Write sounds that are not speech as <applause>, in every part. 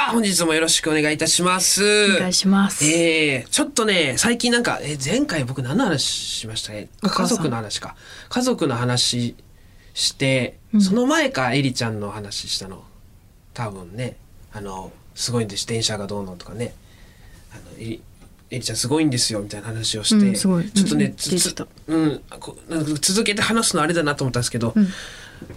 さあ、本日もよろしくお願いいたします。お願いします。えー、ちょっとね、最近なんか、えー前回僕何の話しましたね家族の話か。家族の話して、うんその前かエリちゃんの話したの。多分ね、あの、すごいんです、電車がどうのとかね。あのエリちゃんすごいんですよみたいな話をして、うんちょっとね、うんうん、続けて話すのあれだなと思ったんですけど、うん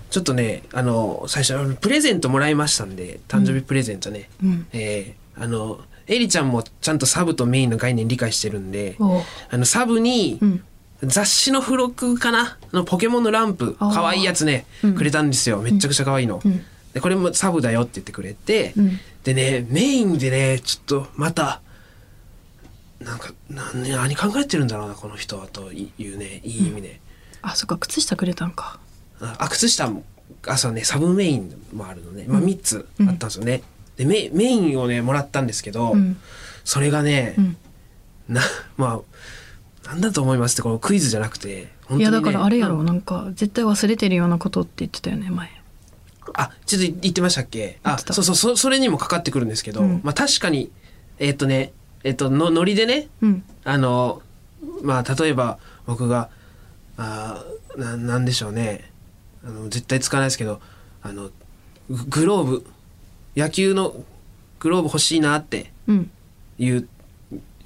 ちょっとね、あの、最初、プレゼントもらいましたんで、誕生日プレゼントね。うんえーあの、エリちゃんもちゃんとサブとメインの概念理解してるんで、あの、サブにう、ん。雑誌の付録かな？あの、ポケモンのランプ、可愛いやつね、うんくれたんですよ。めっちゃくちゃ可愛いの。うんで、これもサブだよって言ってくれて、うんでね、メインでね、ちょっとまた、なんか、なんね、何考えてるんだろうな、この人は、というね、いい意味で。あ、そっか、靴下くれたんか。ああ靴下もあそうねサブメインもあるのね、まあ、3つあったんですよね、でメメインをねもらったんですけど、うん。それがね、うん。なまあなんだと思いますってこのクイズじゃなくてね、いや、だからあれやろ、うんなんか、絶対忘れてるようなことって言ってたよね、前。あちょっと言ってましたっけ？あそうそうそそれにもかかってくるんですけど、うん。まあ確かにえっ、とねえっ、とのノリでねうん。あのまあ例えば僕があーななんでしょうねあの絶対使わないですけどあのググローブ野球のグローブ欲しいなってうん。言う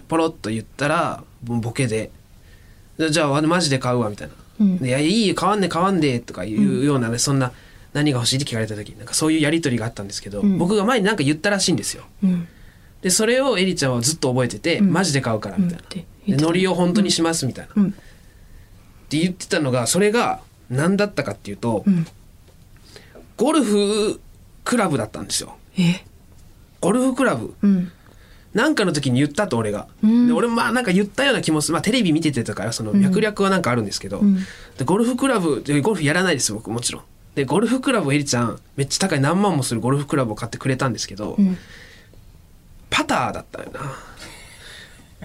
ポロッと言ったらボケで「じゃあマジで買うわ」みたいなうんでいやいいよ買わんね買わんで」とかいうようなね、そんな何が欲しいって聞かれた時なんかそういうやり取りがあったんですけど、うん僕が前に何か言ったらしいんですよ。うん。でそれをエリちゃんはずっと覚えてて「うんマジで買うから」みたいなうんノリを本当にします」みたいな。うん。って言ってたのがそれが何だったかっていうと、うん。ゴルフクラブだったんですよ。え？ゴルフクラブ。うん。なんかの時に言ったと俺が、うん。で俺もまあなんか言ったような気もする、まあ、テレビ見ててとかその脈略はなんかあるんですけど、うん。でゴルフクラブでゴルフやらないです僕もちろん。でゴルフクラブをエリちゃんめっちゃ高い何万もするゴルフクラブを買ってくれたんですけど、うん。パターだったよな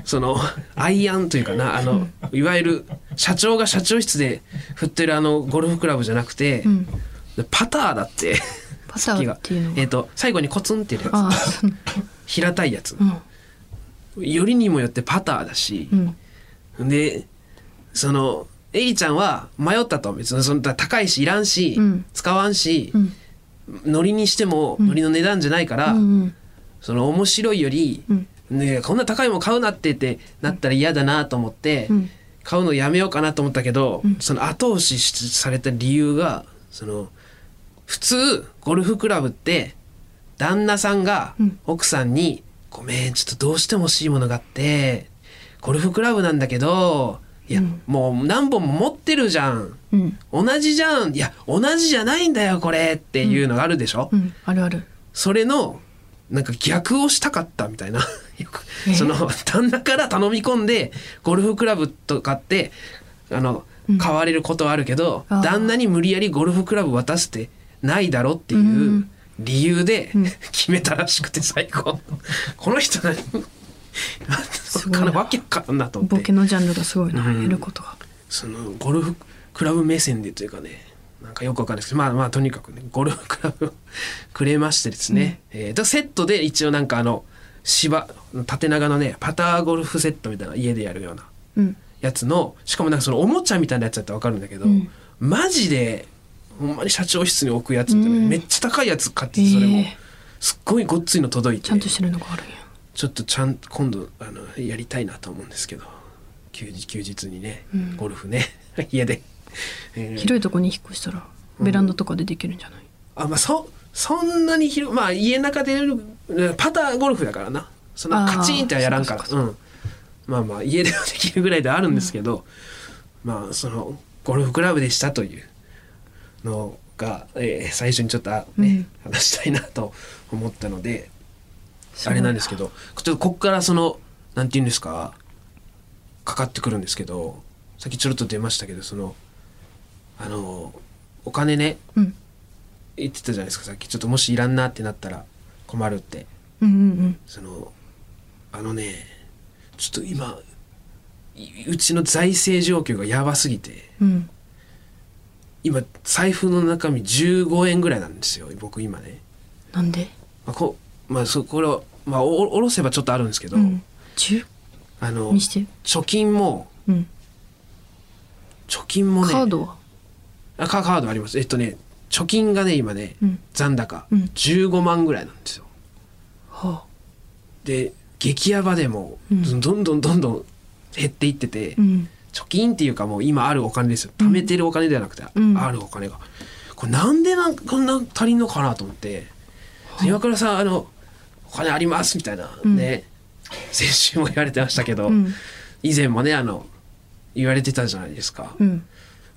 そのアイアンというかなあのいわゆる社長が社長室で振ってるあのゴルフクラブじゃなくて、うん。パターだってパターっていうのは？えっ、と最後にコツンってやああ、つ平たいやつうん。よりにもよってパターだしう、ん。でそのエリちゃんは迷ったと別にその高いしいらんし、うん使わんしう、ん。ノリにしてもノリの値段じゃないから、うん。その面白いより、うん。ね、こんな高いもん買うなってってなったら嫌だなと思って、うん。買うのやめようかなと思ったけど、うんその後押ししされた理由がその普通ゴルフクラブって旦那さんがうん奥さんに「ごめんちょっとどうしても欲しいものがあってゴルフクラブなんだけどいや、うんもう何本も持ってるじゃんうん。同じじゃんいや同じじゃないんだよこれ」っていうのがあるでしょ、うん。あるある。それのなんか逆をしたかったみたいなその旦那から頼み込んでゴルフクラブとかってあのうん。買われることはあるけど、あー。旦那に無理やりゴルフクラブ渡すってないだろっていううん。理由でうん。決めたらしくて最後この人何？すごいわけわかなと思って。ボケのジャンルがすごいな、うん。やることが。そのゴルフクラブ目線でというかねなんかよくわかんないです。けどまあまあとにかくねゴルフクラブを <laughs> くれましてですね、えーとセットで一応なんかあの芝縦長のねパターゴルフセットみたいな家でやるようなうん。やつのしかもなんかそのおもちゃみたいなやつだったらわかるんだけど、うん。マジでほんまに社長室に置くやつみたいな、うん。めっちゃ高いやつ買っててそれも、ええすっごいごっついの届いて。ちゃんとしてるのがあるんや。ちょっとちゃん今度あのやりたいなと思うんですけど。休日休日にね、うん。ゴルフね。<laughs> 家で、えー。広いとこに引っ越したら、ベランダとかでできるんじゃない？あまあそそんなに広まあ家の中でやるパターゴルフだからな。そんなカチンってはやらんから。うん。まあまあ家ではできるぐらいではあるんですけど、まあそのゴルフクラブでしたというのが、えー最初にちょっとあね、話したいなと思ったのであれなんですけどちょっとこっからそのなんて言うんですかかかってくるんですけどさっきちょろっと出ましたけどそのあのお金ねうん。言ってたじゃないですかさっき。ちょっともしいらんなってなったら困るって。うんうんそのあのねちょっと今いうちの財政状況がやばすぎてうん。うん。今財布の中身15円ぐらいなんですよ僕今ね、なんで？まあ、こまあそこれをまあおろせばちょっとあるんですけど、うん。10あの貯金もうん。貯金もねカードは？あカカードあります。えっとね貯金がね今ね、うん。残高うん。15万ぐらいなんですよ。はあ。で激ヤバでもうん。どんどんどんどん減っていってて、うん。貯金っていうかもう今あるお金ですよ。貯めてるお金ではなくて、うん。あるお金が。これなんでなんこんな足りんのかなと思って岩倉さんあのお金ありますみたいなうん。ね、先週も言われてましたけど、うん。以前もねあの言われてたじゃないですか、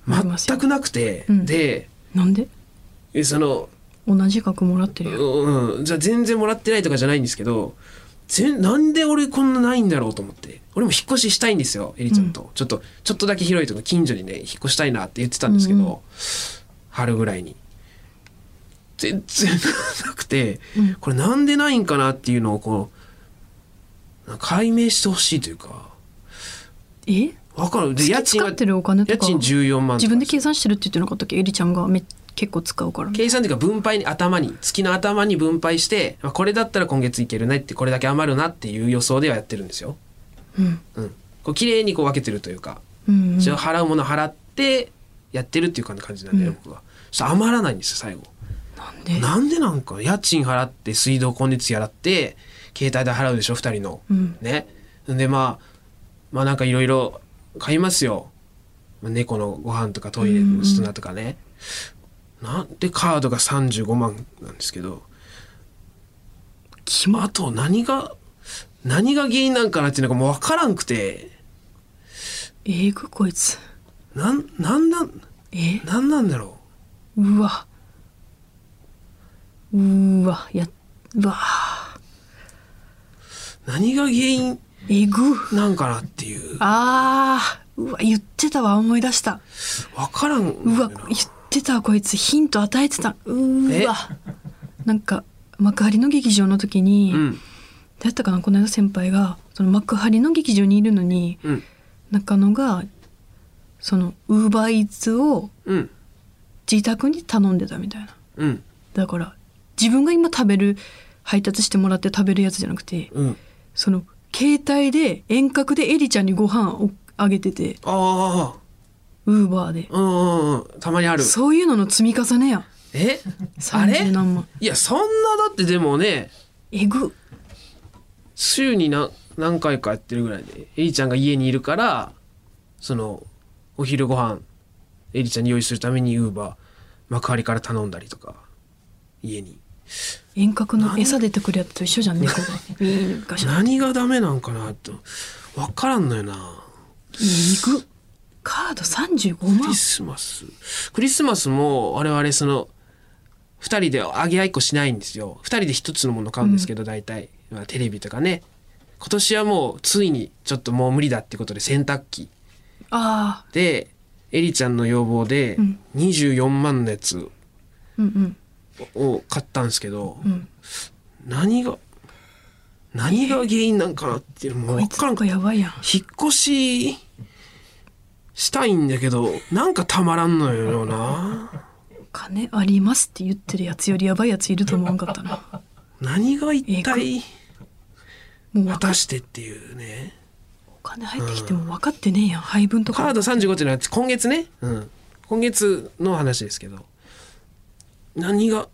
全くなくて、うん。でなんで？えその同じ額もらってるよ。うんうんじゃあ全然もらってないとかじゃないんですけどぜなんで俺こんなないんだろうと思って。俺も引っ越ししたいんですよエリちゃんと、ちょっとちょっとだけ広いとこ近所にね引っ越したいなって言ってたんですけど、うん。うん春ぐらいに。全然なくて、うん。これなんでないんかなっていうのをこう解明してほしいというか。え？わかる。で家賃が使ってるお金とか家賃14万とか。自分で計算してるって言ってなかったっけ？エリちゃんがめ結構使うから計算っていうか分配に頭に月の頭に分配してまあこれだったら今月いけるねってこれだけ余るなっていう予想ではやってるんですよ。うんうん、こう綺麗にこう分けてるというか、うんうん払うもの払ってやってるっていう感じなんで、うん僕は余らないんですよ最後。なんで？なんでなんか家賃払って水道光熱費払って携帯代払うでしょ2人の。うんね。んでまあまあなんかいろいろ買いますよ。猫のご飯とかトイレの砂とかね。なんでカードが35万なんですけど。あと何が何が原因なんかなっていうのがもう分からんくて。えぐこいつ。なんなんなんえ？なんなんだろう。わ。うーわやうわ。う何が原因えぐ。なんかなっていう。あーうわ言ってたわ思い出した。分からんうわ言ってたこいつ。ヒント与えてた。うーわ。なんか幕張の劇場の時に、うん。どうやったかなこの間先輩がその幕張の劇場にいるのにうん。中野がそのウーバーイーツをうん。自宅に頼んでたみたいな。うん。だから自分が今食べる配達してもらって食べるやつじゃなくてうん。その携帯で遠隔でエリちゃんにご飯をあげててああウーバーで。うんうんうん。たまにある。そういうのの積み重ねや。え？あれ？30何万。いやそんなだってでもねえぐ。週に何何回かやってるぐらいでエリちゃんが家にいるからそのお昼ご飯エリちゃんに用意するためにウーバー幕張から頼んだりとか家に。遠隔の餌出てくるやつと一緒じゃん猫が。<laughs> 何がダメなんかなと。分からんのよな。えぐカード35ク万。リスマス。クリスマスも我々その2人であげ合いっこしないんですよ。2人で1つのもの買うんですけど、大体、まあ、テレビとかね。今年はもうついにちょっともう無理だってことで洗濯機。でエリちゃんの要望でうん。24万のやつうんうん。を買ったんですけど、うん。何が何が原因なんかなっていうのも分からんかかやばいやん。引っ越ししたいんだけどなんかたまらんのよな。金ありますって言ってるやつよりやばいやついると思わんかったな。何が一体もう分か果たしてっていうね。お金入ってきても分かってねえやん。配分とか。カード35っていうのは今月ね、うん、今月の話ですけど。何が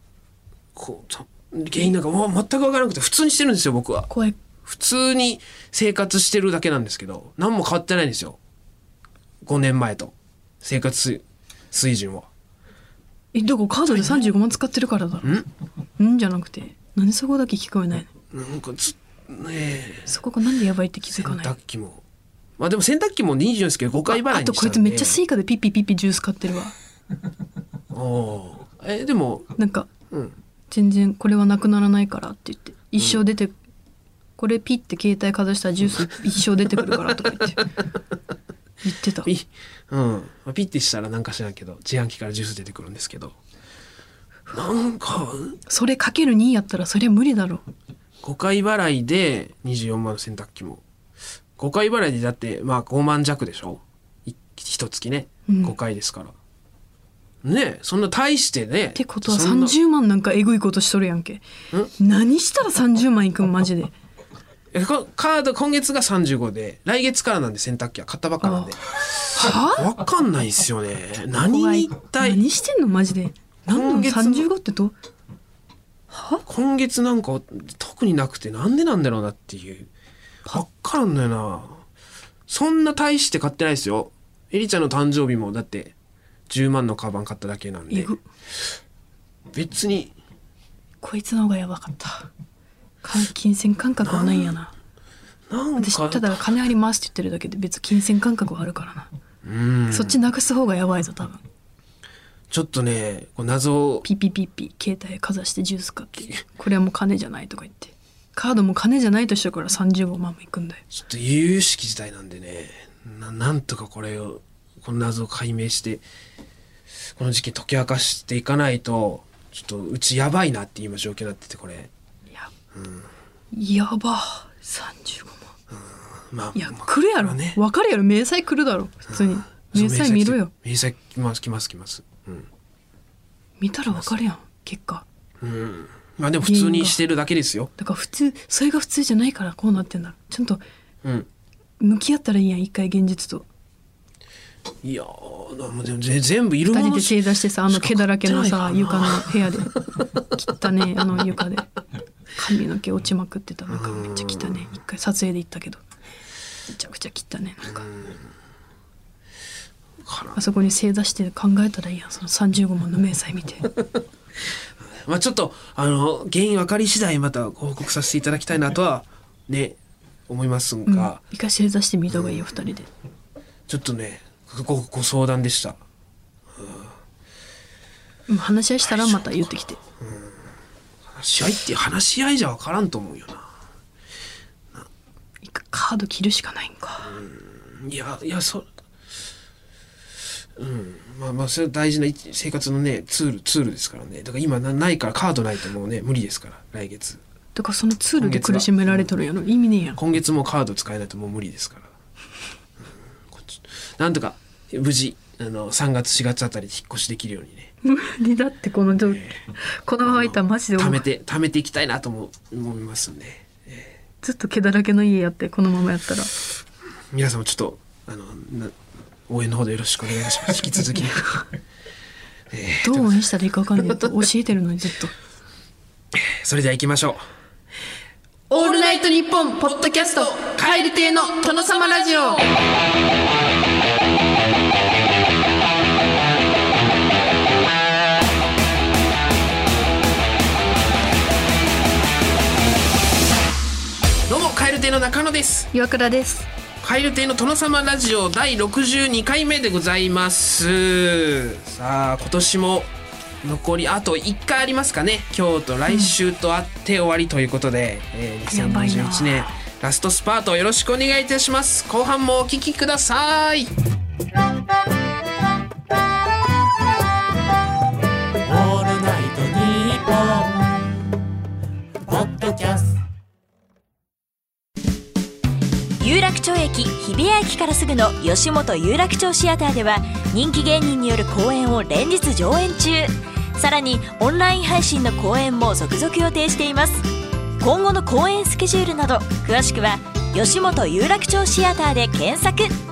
こうた原因なんかもう全く分からなくて普通にしてるんですよ僕は。怖い。普通に生活してるだけなんですけど何も変わってないんですよ5年前と生活水水準はえだからカードで35万使ってるからだろ。ん？じゃなくてなんでそこだけ聞こえないの。なんかずねえ。そこがなんでやばいって気づ洗かない？濯機も。まあでも洗濯機も24ですけど5回払いあとにしたんで。こいつめっちゃスイカでピッピピッピジュース買ってるわ。<laughs> おー。えでもなんかうん。全然これはなくならないからって言って一生出て、これピッて携帯かざしたらジュース一生出てくるからとか言って <laughs> 言ってた。ピうん。まあピッてしたらなんか知らんけど自販機からジュース出てくるんですけど。なんかそれかける2やったらそりゃ無理だろ。5回払いで24万の洗濯機も。5回払いでだってまあ5万弱でしょ？い一月ね。うん。5回ですから、ねそんな大してね。ってことはそんな。30万なんかえぐいことしとるやんけ。何したら30万いくんマジでカード今月が35で来月からなんで洗濯機は買ったばっかなんで。はわかんないっすよね。何に一体？何してんのマジで？何なの？今月も35ってど今月なんか特になくてなんでなんだろうなっていう。わっからんのよな。そんな大して買ってないですよ。エリちゃんの誕生日もだって10万のカバン買っただけなんで。別に。こいつの方がやばかったか金銭感覚はないんやな。なん私かただ金ありますって言ってるだけで別に金銭感覚はあるからな、うん。そっちなくす方がやばいぞ多分。ちょっとねこう謎を。ピピピピ携帯かざしてジュース買って。これはもう金じゃないとか言って。カードも金じゃないとしてるから35万もいくんだよ。ちょっと有識事態なんでね。ななんとかこれをこの謎を解明してこの事件解き明かしていかないとちょっとうちやばいなって今状況になっててこれや,、やば35万。まあいやまあ来るやろ、まあね。分かるやろ。明細来るだろ。普通に。明細見ろよ。明細来ます来ます来ます。うん、見たら分かるやん結果。うん、まあでも普通にしてるだけですよ。だから普通それが普通じゃないからこうなってんだちゃんとうん。向き合ったらいいやん一回現実と。いやー全部いる二もの人で正座してさあの毛だらけのさ床の部屋で。汚ねあの床で髪の毛落ちまくってたなん。かめっちゃ汚ね一回撮影で行ったけど。めちゃくちゃ汚ねなんか。あそこに正座して考えたらいいやん。その35万の明細見て。<laughs> まあちょっとあの原因分かり次第またご報告させていただきたいなとはね思いますうん。が、一回正座してみた方がいいよ二人で。ちょっとねごご相談でした。うん。話し合いしたらまた言ってきて話し合いって話し合いじゃ分からんと思うよな。カード切るしかないんか。いやいやそうん。まあまあそれは大事な一生活のねツールツールですからね。だから今なないからカードないともうね無理ですから来月。だからそのツールで苦しめられとるやろ。意味ねえやん。今月もカード使えないともう無理ですから、うん。なんとか無事あの3月4月あたりで引っ越しできるようにね。無理だってこの状況このままいったらマジで貯めて貯めていきたいなとも思いますんで。ずっと毛だらけの家やってこのままやったら。皆さんもちょっとあのな応援のほどよろしくお願いします。<laughs> 引き続きね、え <laughs> ーどう応援したらいいか分かんない。と教えてるのにずっと。それでは行きましょう。オールナイトニッポンポッドキャスト蛙亭の殿様ラジオ蛙亭の中野です。岩倉です。蛙亭の殿様ラジオ第62回目でございます。さあ今年も残りあと1回ありますかね。今日と来週とあって終わりということで、えーやばいな。2021年ラストスパートよろしくお願いいたします。後半もお聞きください日比谷駅からすぐの吉本有楽町シアターでは人気芸人による公演を連日上演中。さらにオンライン配信の公演も続々予定しています。今後の公演スケジュールなど詳しくは吉本有楽町シアターで検索。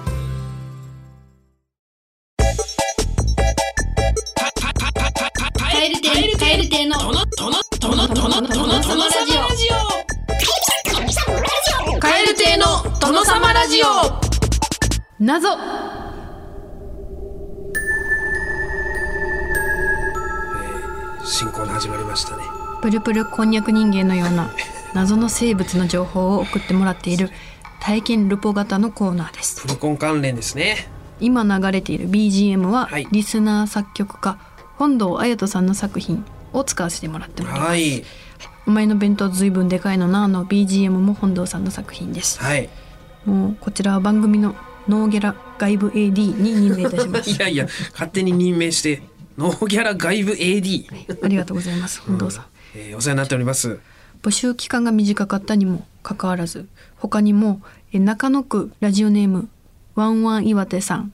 ジオ。謎。新コーナー始まりましたね。プルプルこんにゃく人間のような謎の生物の情報を送ってもらっている体験ルポ型のコーナーです。プロコン関連ですね。今流れている BGM は、はい。リスナー作曲家本堂彩人さんの作品を使わせてもらっております、はい。お前の弁当ずいぶんでかいのなの BGM も本堂さんの作品です。はいもうこちらは番組のノーギャラ外部 AD に任命いたしま <laughs> いすやいや勝手に任命してノーギャラ外部 AD、ありがとうございます。本堂さん、えーお世話になっております。募集期間が短かったにもかかわらず他にもえ中野区ラジオネームワンワン岩手さん。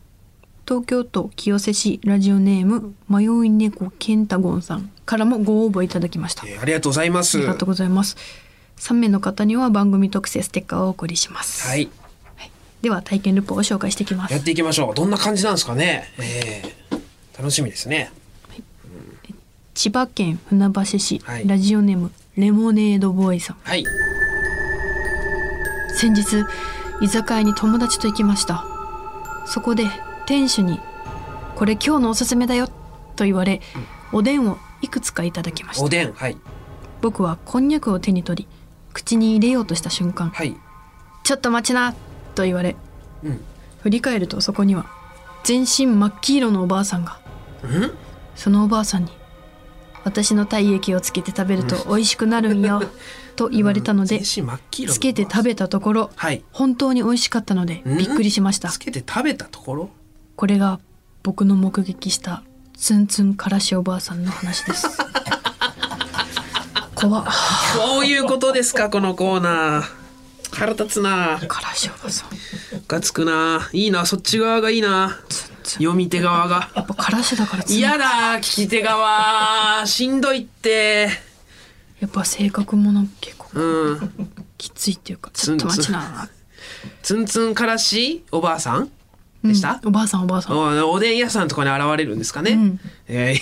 東京都清瀬市ラジオネーム迷い猫ケンタゴンさんからもご応募いただきました。あえーありがとうございます。りがとうございます3名の方には番組特製ステッカーをお送りします、はい。では体験ルポを紹介していきます。やっていきましょう。どんな感じなんですかね。えー楽しみですね。千葉県船橋市、はい。ラジオネームレモネードボーイさん。はい。先日居酒屋に友達と行きました。そこで店主に「これ今日のおすすめだよ」と言われおでんをいくつかいただきました。おでんはい。僕はこんにゃくを手に取り口に入れようとした瞬間はい「ちょっと待ちな」と言われうん。振り返るとそこには全身真っ黄色のおばあさんがうんそのおばあさんに「私の体液をつけて食べると美味しくなるんよ」<laughs> と言われたのでつけて食べたところはい。本当に美味しかったのでびっくりしました。つけて食べたところ？これが僕の目撃したツンツンからしおばあさんの話です <laughs> 怖っ。こういうことですかこのコーナー。腹立つな。からしおばあさん。がつくな。いいなそっち側がいいな。読み手側が。やっぱからしだから嫌だ聞き手側。しんどいって。やっぱ性格もなんか結構うん。きついっていうかちょっと待ちな。ツンツンからしおばあさんでした、うんおばあさんおばあさん。おおでん屋さんとかに現れるんですかね、うん。えー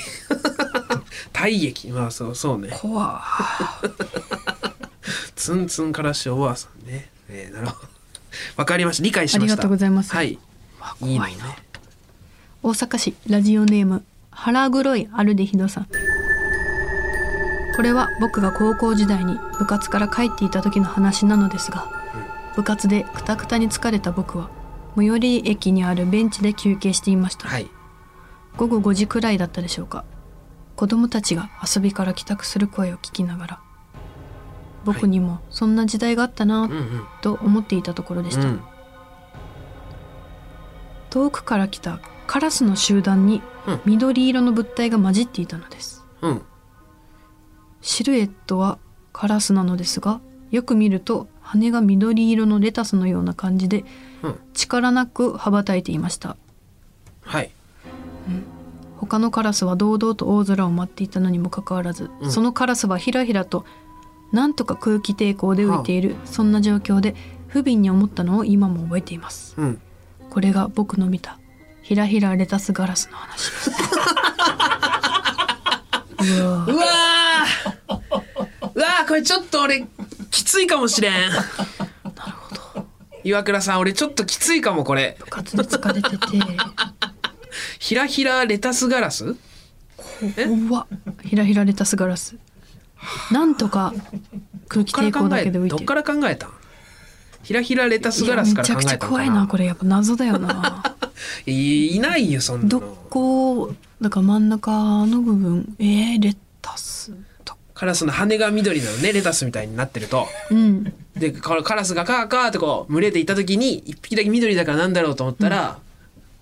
<laughs> 体液。まあそうそうね。怖。<laughs> ツンツンからしおばあさんね、えーなるほど。わかりました。理解しました。ありがとうございます。はい。怖いな。大阪市ラジオネーム腹黒いアルデヒドさん。これは僕が高校時代に部活から帰っていた時の話なのですが、部活でくたくたに疲れた僕は最寄り駅にあるベンチで休憩していました、はい。午後5時くらいだったでしょうか。子供たちが遊びから帰宅する声を聞きながら。僕にもそんな時代があったなうんうん。と思っていたところでした、うん。遠くから来たカラスの集団にうん。緑色の物体が混じっていたのです。うん。シルエットはカラスなのですがよく見ると羽が緑色のレタスのような感じでうん力なく羽ばたいていました。はい。他のカラスは堂々と大空を舞っていたのにもかかわらず、うん。そのカラスはひらひらとなんとか空気抵抗で浮いている、そんな状況で不憫に思ったのを今も覚えています。うん。これが僕の見たひらひらレタスガラスの話。で <laughs> すうわうわこれちょっと俺きついかもしれん岩倉さん俺ちょっときついかもこれ。部活で疲れてて。ひらひらレタスガラス？えうわひらひらレタスガラス。なんとか空気抵抗だけで浮いてる。どっから考えたん？ひらひらレタスガラスから考えたいやめちゃくちゃ怖いなこれ。やっぱ謎だよな。<laughs> いいないよそんなどのこだから真ん中の部分。えー、レタス。とカラスの羽が緑なのねレタスみたいになってると。うんでカカラスがカーカーってこう群れていた時に一匹だけ緑だからなんだろうと思ったら、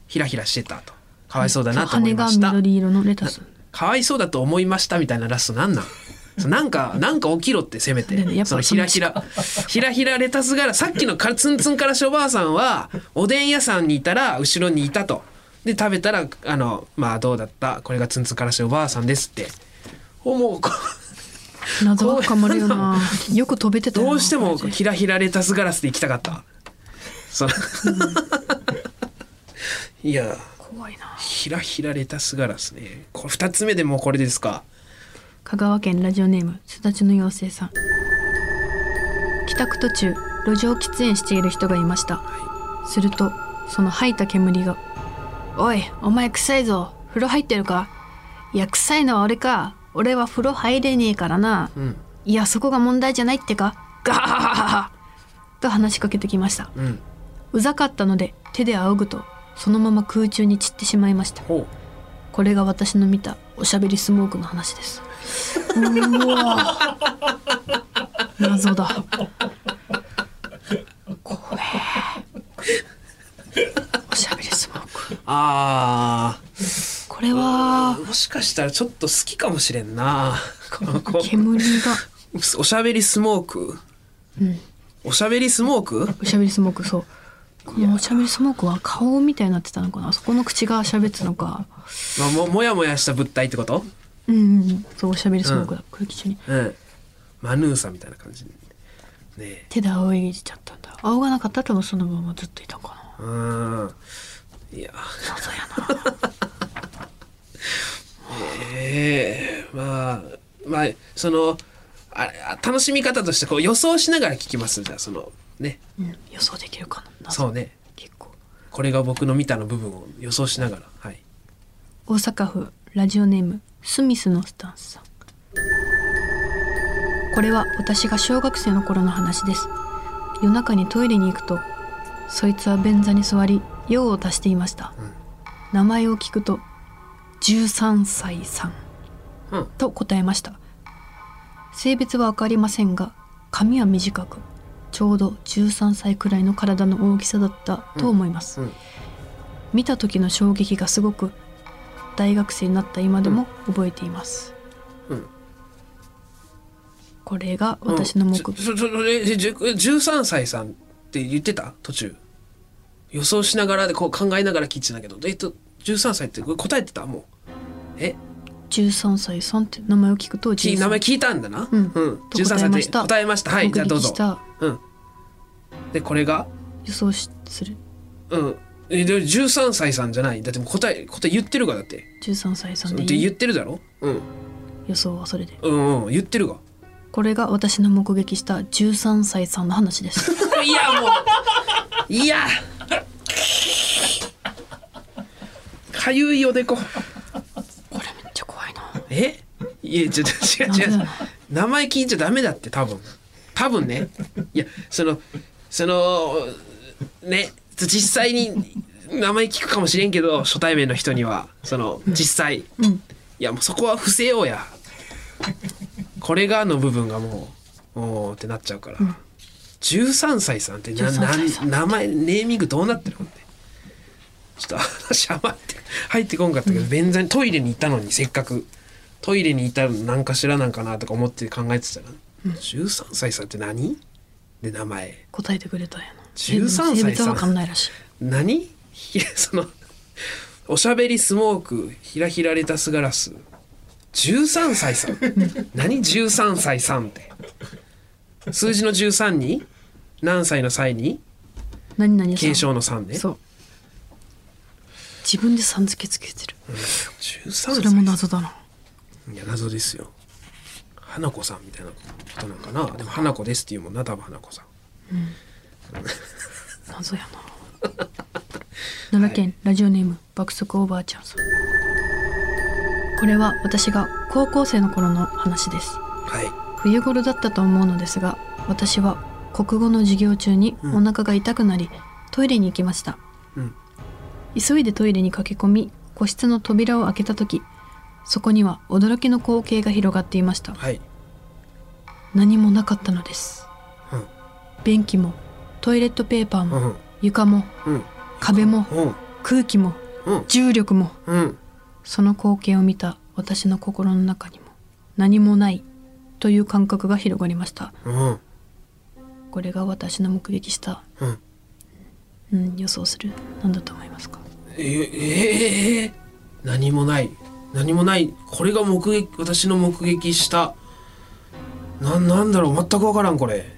ひらひらしてたと。かわいそうだなと思いました。緑色のレタス。かわいそうだと思いましたみたいなラストなんなん？<laughs> なんかなんか起きろってせめて。そのひらひらひらひらレタス柄さっきのかツンツンからしおばあさんはおでん屋さんにいたら後ろにいたと。で食べたらあのまあどうだった？これがツンツンからしおばあさんですって。もう。こ謎は深まるよな。よく飛べてたどうしてもひらひらレタスガラスで行きたかった。その。<laughs> いや。怖いな。ひらひらレタスガラスね。これ2つ目でもうこれですか。香川県ラジオネームすだちの妖精さん。帰宅途中路上喫煙している人がいました。するとその吐いた煙が「おいお前臭いぞ。風呂入ってるか?」「いや臭いのは俺か俺は風呂入れねえからな」うん。いやそこが問題じゃないってか。ガハハハハと話しかけてきました。うん。うざかったので手で仰ぐとそのまま空中に散ってしまいました。ほこれが私の見たおしゃべりスモークの話です。うわ。謎だ。怖えおしゃべりスモーク。うあこれは。ーもしかしたらちょっと好きかもしれんな。この子。煙が。おしゃべりスモーク。うん。おしゃべりスモーク？おしゃべりスモークそう。このおしゃべりスモークは顔みたいになってたのかな？そこの口が喋ってたのか。まあ、ももやもやした物体ってこと？うんうんそうおしゃべりスモークだ、空気中に。うん。マヌーサみたいな感じねえ。手で仰ぎちゃったんだ。仰がなかったら多分そのままずっといたのかな。うん。いや。謎やなええまあまあそのああ楽しみ方としてこう予想しながら聞きます。じゃあそのね。うん予想できるかな。謎そうね。結構。これが僕の見たの部分を予想しながら。はい。大阪府ラジオネームスミスのスタンスさん。これは私が小学生の頃の話です。夜中にトイレに行くとそいつは便座に座り用を足していました、名前を聞くと13歳さん。うん。と答えました。性別は分かりませんが髪は短くちょうど13歳くらいの体の大きさだったと思います、うん。見た時の衝撃がすごく大学生になった今でも覚えています、うん。これが私の目うん。そそそえじゅ13歳さんって言ってた？途中。予想しながらでこう考えながら聞いてたんだけど。えっと13歳ってこれ答えてた？もう。え？13歳さんって名前を聞くと13き名前聞いたんだな？うん。うん、と13歳って答えました。答えました。はいじゃあどうぞ。うん。でこれが？予想しする。うん。えで13歳さんじゃない？だって答え答え言ってるがだって。13歳さんでって言ってるだろ？うん。予想はそれで。うんうん。言ってるが。これが私の目撃した13歳さんの話です。<laughs> いやもう。いやかゆいおでここれめっちゃ怖いな。え？いやちょっと違う違う。名前聞いちゃダメだって多分。多分ね。いやそのそのね実際に名前聞くかもしれんけど初対面の人には。その実際、うん。いやもうそこは伏せようや。これがの部分がもうおーってなっちゃうから、13歳さんってな13歳さん。な名前ネーミングどうなってるのってちょっと話余って入ってこんかったけど、便座にトイレに行ったのにせっかく。トイレにいたのなんかしらなんかなとか思って考えてたら、13歳さんって何？で名前。答えてくれたんやな13歳さん分かんないらしい。何？ひ <laughs> そのおしゃべりスモークひらひらレタスガラス。13歳さん <laughs> 何？13歳さんって。数字の13に？何歳の歳に？何々さん。継承の3ね。そう自分でさん付けつけてる。13それ歳も謎だな。いや謎ですよ。花子さんみたいなことなんかな。でも花子ですっていうもんな多分花子さん。謎やな。奈良県 <laughs> ラジオネーム爆速おばあちゃんさん。これは私が高校生の頃の話です。はい。冬頃だったと思うのですが私は国語の授業中にお腹が痛くなり、トイレに行きました、うん急いでトイレに駆け込み個室の扉を開けた時そこには驚きの光景が広がっていました。はい。何もなかったのです、うん。便器もトイレットペーパーも、うん。床もうん。壁もうん。空気もうん。重力もうん。その光景を見た私の心の中にも何もないという感覚が広がりました。うん。これが私の目撃した、うん。うん、予想する何だと思いますか？えええ何もない。何もない。これが目撃私の目撃した。なんなんだろう。全く分からんこれ。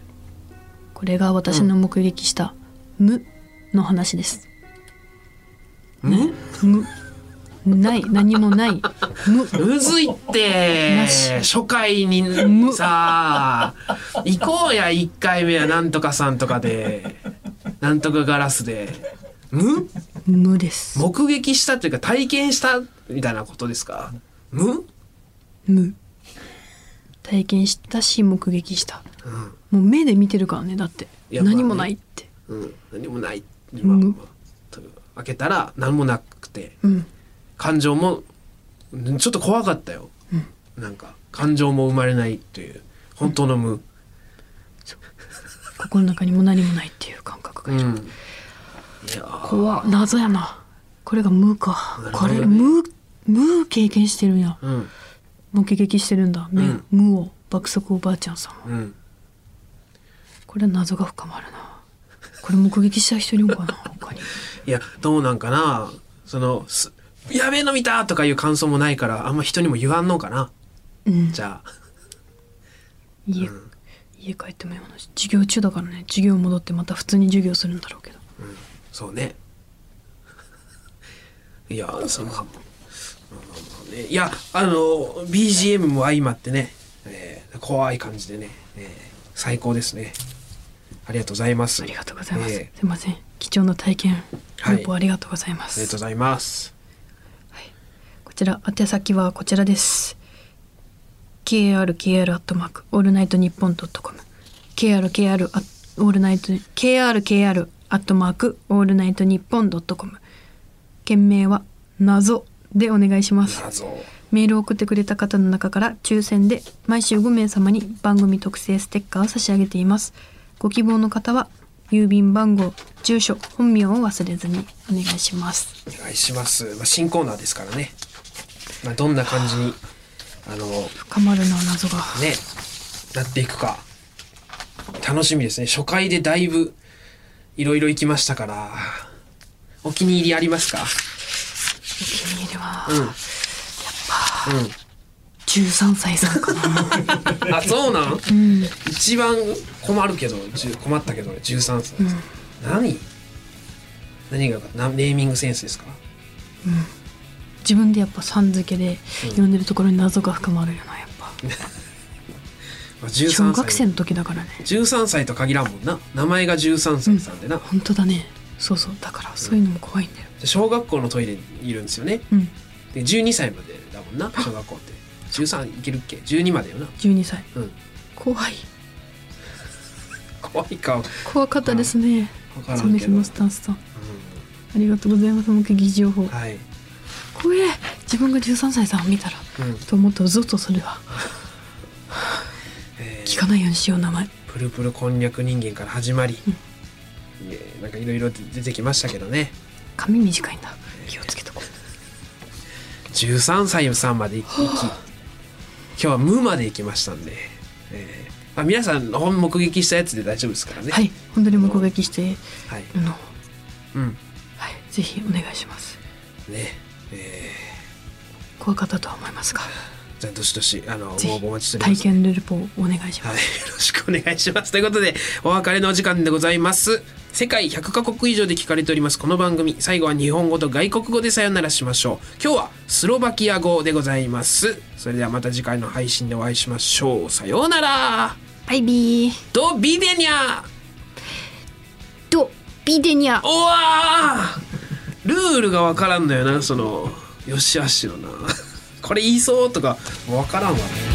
これが私の目撃した「無」の話です。む無。ない。何もない。無。むずいって。初回にむさあ。行こうや1回目は。なんとかさんとかで。なんとかガラスで。む無です。目撃したというか体験したみたいなことですか？む無。体験したし目撃した。うん。もう目で見てるからねだって。何もないって、うん、何もない、まあむまあと開けたら何もなくて。うん。感情もうんちょっと怖かったよ、なんか感情も生まれないという本当の無、心の中にも何もないっていう感覚がいる、うん、怖っ。謎やな。これが無か。これ無無経験してるんや。うん。目撃してるんだ、ねうん。無を。爆速おばあちゃんさんはうん。これは謎が深まるな。これ目撃した人いるのかな他に。<laughs> いやどうなんかな。そのす「やべえの見た!」とかいう感想もないからあんま人にも言わんのかな。うん。じゃあ。家、家帰ってもいいものし。授業中だからね。授業戻ってまた普通に授業するんだろうけどそうね。<laughs> いやそのまあまね。いやあの BGM も相まってね、えー怖い感じでね、えー最高ですね。ありがとうございます。ありがとうございます、えー。すいません。貴重な体験。はい。ルポありがとうございます、ありがとうございます。こちら宛先はこちらです。krkr アットマークオールナイトニッポンドットコム krkr オールナイト krkr アットマークオールナイトニッポンドットコム。件名は謎でお願いします。謎。メールを送ってくれた方の中から抽選で毎週5名様に番組特製ステッカーを差し上げています。ご希望の方は郵便番号住所本名を忘れずにお願いします。お願いします、まあ、新コーナーですからね、まあ、どんな感じにあの深まるな謎が。ねなっていくか。楽しみですね。初回でだいぶいろいろ行きましたから。お気に入りありますか？お気に入りは、うん。13歳さんかな。<laughs> あそうなん？うん。一番困るけど困ったけど13歳、何？何がなネーミングセンスですか？自分でやっぱさん付けで読んでるところに謎が深まるよなやっぱ <laughs> まあ小13学生歳の時だからね。13歳と限らんもんな。名前が13歳さんでな、本当だね。そうそう。だからそういうのも怖いんだよ。小学校のトイレにいるんですよね。うん。で12歳までだもんな小学校って。13いけるっけ？12までよな。12歳。うん。怖い。怖いか怖かったですね。分からんけど、そのスタンスさん。ありがとうございます。目撃情報。はい、怖え。自分が13歳さんを見たらうん。と思ったらゾッとするわ。えー聞かないようにしよう名前。プルプルこんにゃく人間から始まり、いえなんかいろいろ出てきましたけどね。髪短いんだ。気をつけとこう。13歳さんまで行き今日は無まで行きましたんで、えーあ皆さん本目撃したやつで大丈夫ですからね。はい本当に目撃してはい、うん。はいぜひお願いします。ね。え怖かったとは思いますが。ーじゃあどしどしあのごぜ応募お待ちしておひります体験ルルポをお願いしはい、よます、ろしくお願いします。ということで、お別れのお時間でございます。世界100カ国以上で聞かれておりますこの番組。最後は日本語と外国語でさよならしましょう。今日はスロバキア語でございます。それではまた次回の配信でお会いしましょう。さようなら。バイビードビデニャとビデニャおわールールがわからんのよな、その、よしあしのな。これ言いそうとかわからんわね。